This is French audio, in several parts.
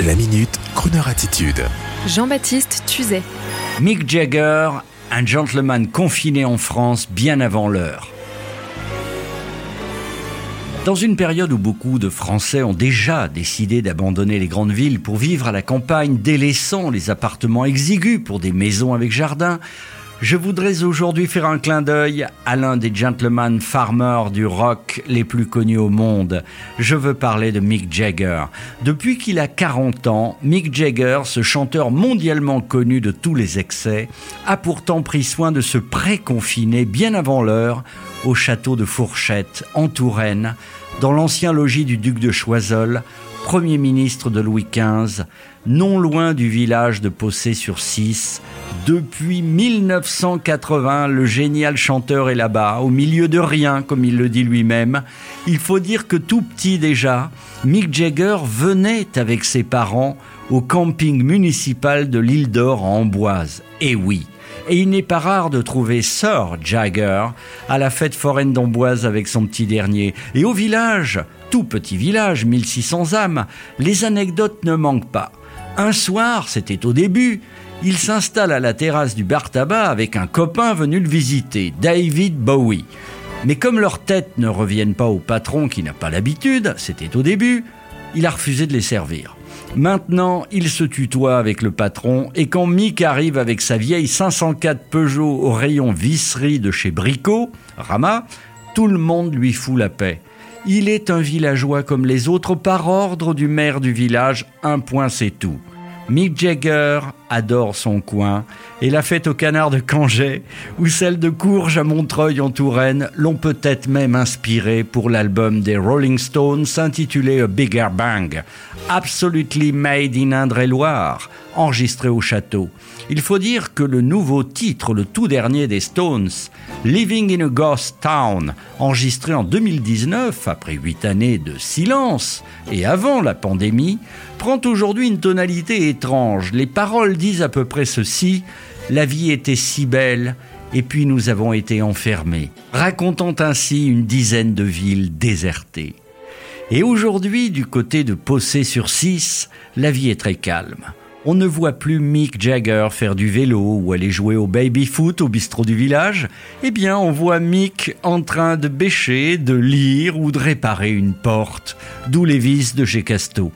La minute, Kroneur attitude. Jean-Baptiste Tuzet. Mick Jagger, un gentleman confiné en France bien avant l'heure. Dans une période où beaucoup de Français ont déjà décidé d'abandonner les grandes villes pour vivre à la campagne, délaissant les appartements exigus pour des maisons avec jardin, je voudrais aujourd'hui faire un clin d'œil à l'un des gentlemen farmers du rock les plus connus au monde. Je veux parler de Mick Jagger. Depuis qu'il a 40 ans, Mick Jagger, ce chanteur mondialement connu de tous les excès, a pourtant pris soin de se préconfiner bien avant l'heure au château de Fourchette, en Touraine, dans l'ancien logis du duc de Choiseul, Premier ministre de Louis XV, non loin du village de Possé-sur-Cisse. Depuis 1980, le génial chanteur est là-bas, au milieu de rien, comme il le dit lui-même. Il faut dire que tout petit déjà, Mick Jagger venait avec ses parents au camping municipal de l'île d'Or en Amboise. Et oui, et il n'est pas rare de trouver Sir Jagger à la fête foraine d'Amboise avec son petit dernier. Et au village, tout petit village, 1600 âmes, les anecdotes ne manquent pas. Un soir, c'était au début, il s'installe à la terrasse du bar tabac avec un copain venu le visiter, David Bowie. Mais comme leurs têtes ne reviennent pas au patron qui n'a pas l'habitude, c'était au début, il a refusé de les servir. Maintenant, il se tutoie avec le patron et quand Mick arrive avec sa vieille 504 Peugeot au rayon visserie de chez Brico, Rama, tout le monde lui fout la paix. Il est un villageois comme les autres par ordre du maire du village, un point c'est tout. Mick Jagger adore son coin et la fête au canard de Cangé ou celle de Courges à Montreuil en Touraine l'ont peut-être même inspiré pour l'album des Rolling Stones intitulé A Bigger Bang, absolutely made in Indre-et-Loire, enregistré au château. Il faut dire que le nouveau titre, le tout dernier des Stones, Living in a Ghost Town, enregistré en 2019 après huit années de silence et avant la pandémie, prend aujourd'hui une tonalité étrange. Les paroles disent à peu près ceci La vie était si belle, et puis nous avons été enfermés, racontant ainsi une dizaine de villes désertées. Et aujourd'hui, du côté de Possé-sur-Cisse, la vie est très calme. On ne voit plus Mick Jagger faire du vélo ou aller jouer au baby-foot au bistrot du village. Eh bien, on voit Mick en train de bêcher, de lire ou de réparer une porte, d'où les vis de chez Casto.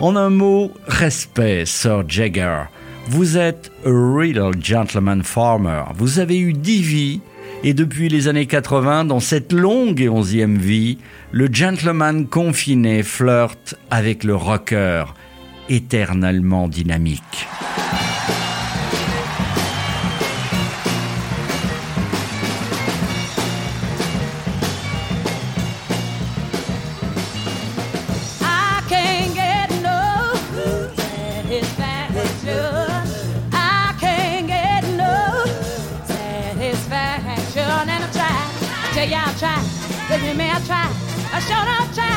En un mot, respect, Sir Jagger. Vous êtes a real gentleman farmer. Vous avez eu dix vies et depuis les années 80, dans cette longue et onzième vie, le gentleman confiné flirte avec le rocker, éternellement dynamique. You I'll try. Believe me, I'll try. I sure don't try,